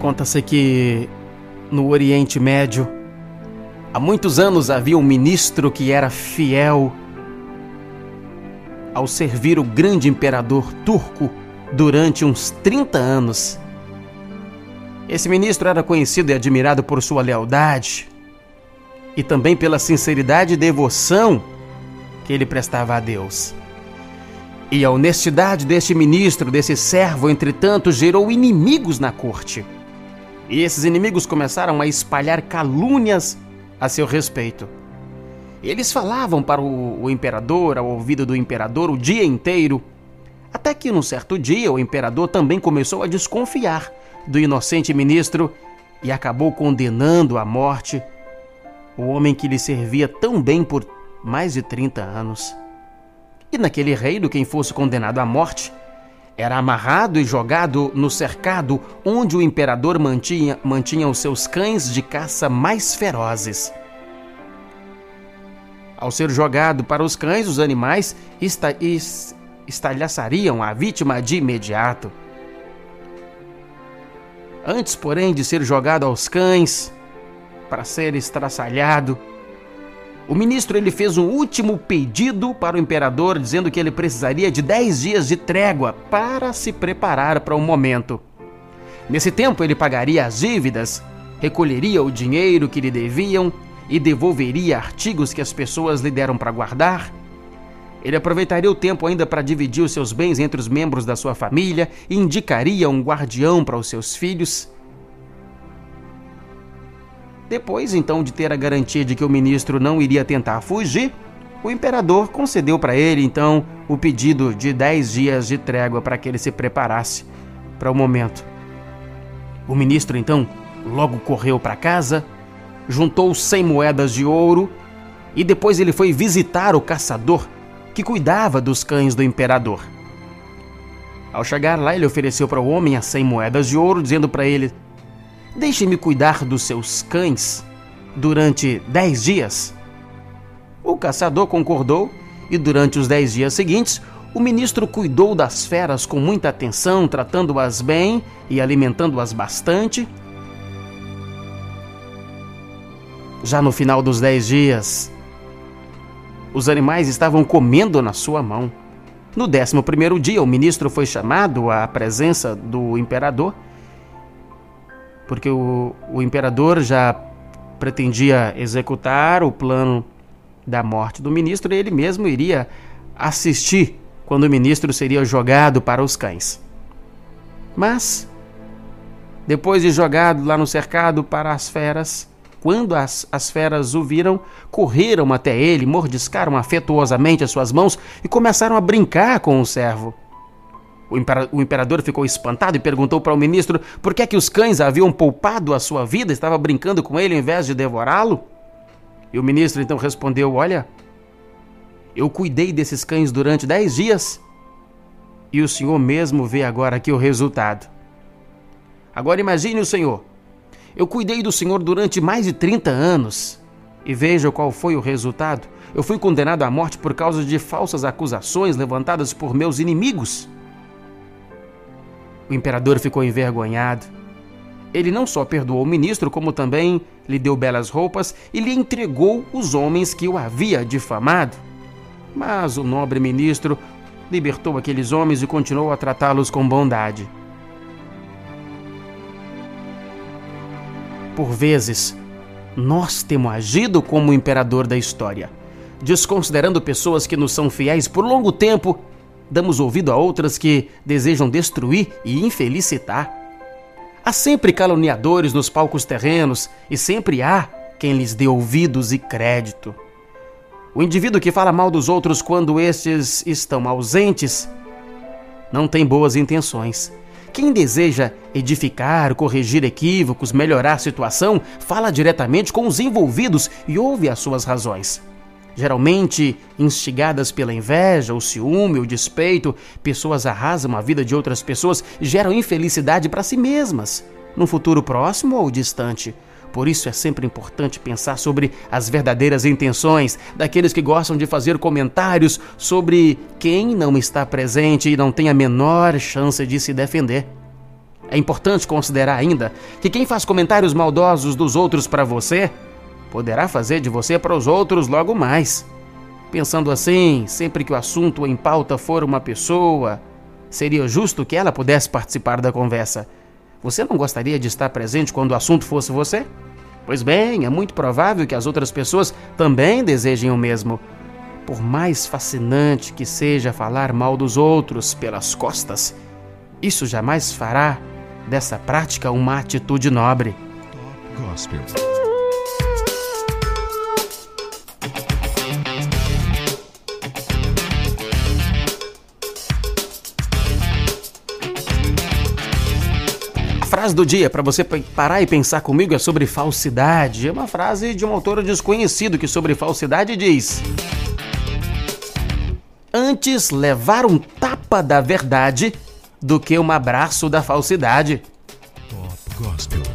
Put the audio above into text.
Conta-se que no Oriente Médio, há muitos anos havia um ministro que era fiel ao servir o grande imperador turco durante uns 30 anos. Esse ministro era conhecido e admirado por sua lealdade e também pela sinceridade e devoção que ele prestava a Deus. E a honestidade deste ministro, desse servo, entretanto, gerou inimigos na corte. E esses inimigos começaram a espalhar calúnias a seu respeito. Eles falavam para o, o imperador, ao ouvido do imperador, o dia inteiro, até que num certo dia o imperador também começou a desconfiar do inocente ministro e acabou condenando à morte o homem que lhe servia tão bem por mais de 30 anos. E naquele reino, quem fosse condenado à morte era amarrado e jogado no cercado onde o imperador mantinha, mantinha os seus cães de caça mais ferozes. Ao ser jogado para os cães, os animais esta, est, estalhaçariam a vítima de imediato. Antes, porém, de ser jogado aos cães para ser estraçalhado, o ministro ele fez um último pedido para o imperador, dizendo que ele precisaria de 10 dias de trégua para se preparar para o momento. Nesse tempo, ele pagaria as dívidas, recolheria o dinheiro que lhe deviam e devolveria artigos que as pessoas lhe deram para guardar. Ele aproveitaria o tempo ainda para dividir os seus bens entre os membros da sua família e indicaria um guardião para os seus filhos. Depois, então, de ter a garantia de que o ministro não iria tentar fugir, o imperador concedeu para ele, então, o pedido de 10 dias de trégua para que ele se preparasse para o momento. O ministro, então, logo correu para casa, juntou 100 moedas de ouro e depois ele foi visitar o caçador que cuidava dos cães do imperador. Ao chegar lá, ele ofereceu para o homem as 100 moedas de ouro, dizendo para ele: Deixe-me cuidar dos seus cães durante dez dias. O caçador concordou e, durante os dez dias seguintes, o ministro cuidou das feras com muita atenção, tratando-as bem e alimentando-as bastante. Já no final dos dez dias, os animais estavam comendo na sua mão. No décimo primeiro dia, o ministro foi chamado à presença do imperador porque o, o imperador já pretendia executar o plano da morte do ministro e ele mesmo iria assistir quando o ministro seria jogado para os cães. Mas, depois de jogado lá no cercado para as feras, quando as, as feras o viram, correram até ele, mordiscaram afetuosamente as suas mãos e começaram a brincar com o servo. O imperador ficou espantado e perguntou para o ministro por que é que os cães haviam poupado a sua vida, estava brincando com ele em vez de devorá-lo. E o ministro então respondeu: Olha, eu cuidei desses cães durante dez dias e o senhor mesmo vê agora aqui o resultado. Agora imagine o senhor. Eu cuidei do senhor durante mais de 30 anos e veja qual foi o resultado. Eu fui condenado à morte por causa de falsas acusações levantadas por meus inimigos. O imperador ficou envergonhado. Ele não só perdoou o ministro, como também lhe deu belas roupas e lhe entregou os homens que o havia difamado. Mas o nobre ministro libertou aqueles homens e continuou a tratá-los com bondade. Por vezes, nós temos agido como o imperador da história, desconsiderando pessoas que nos são fiéis por longo tempo damos ouvido a outras que desejam destruir e infelicitar. Há sempre caluniadores nos palcos terrenos e sempre há quem lhes dê ouvidos e crédito. O indivíduo que fala mal dos outros quando estes estão ausentes não tem boas intenções. Quem deseja edificar, corrigir equívocos, melhorar a situação, fala diretamente com os envolvidos e ouve as suas razões. Geralmente instigadas pela inveja, o ciúme, o despeito, pessoas arrasam a vida de outras pessoas geram infelicidade para si mesmas, no futuro próximo ou distante. Por isso é sempre importante pensar sobre as verdadeiras intenções daqueles que gostam de fazer comentários sobre quem não está presente e não tem a menor chance de se defender. É importante considerar ainda que quem faz comentários maldosos dos outros para você poderá fazer de você para os outros logo mais. Pensando assim, sempre que o assunto em pauta for uma pessoa, seria justo que ela pudesse participar da conversa. Você não gostaria de estar presente quando o assunto fosse você? Pois bem, é muito provável que as outras pessoas também desejem o mesmo. Por mais fascinante que seja falar mal dos outros pelas costas, isso jamais fará dessa prática uma atitude nobre. Gospel. Frase do dia para você parar e pensar comigo é sobre falsidade. É uma frase de um autor desconhecido que sobre falsidade diz: Antes levar um tapa da verdade do que um abraço da falsidade. Top Gospel.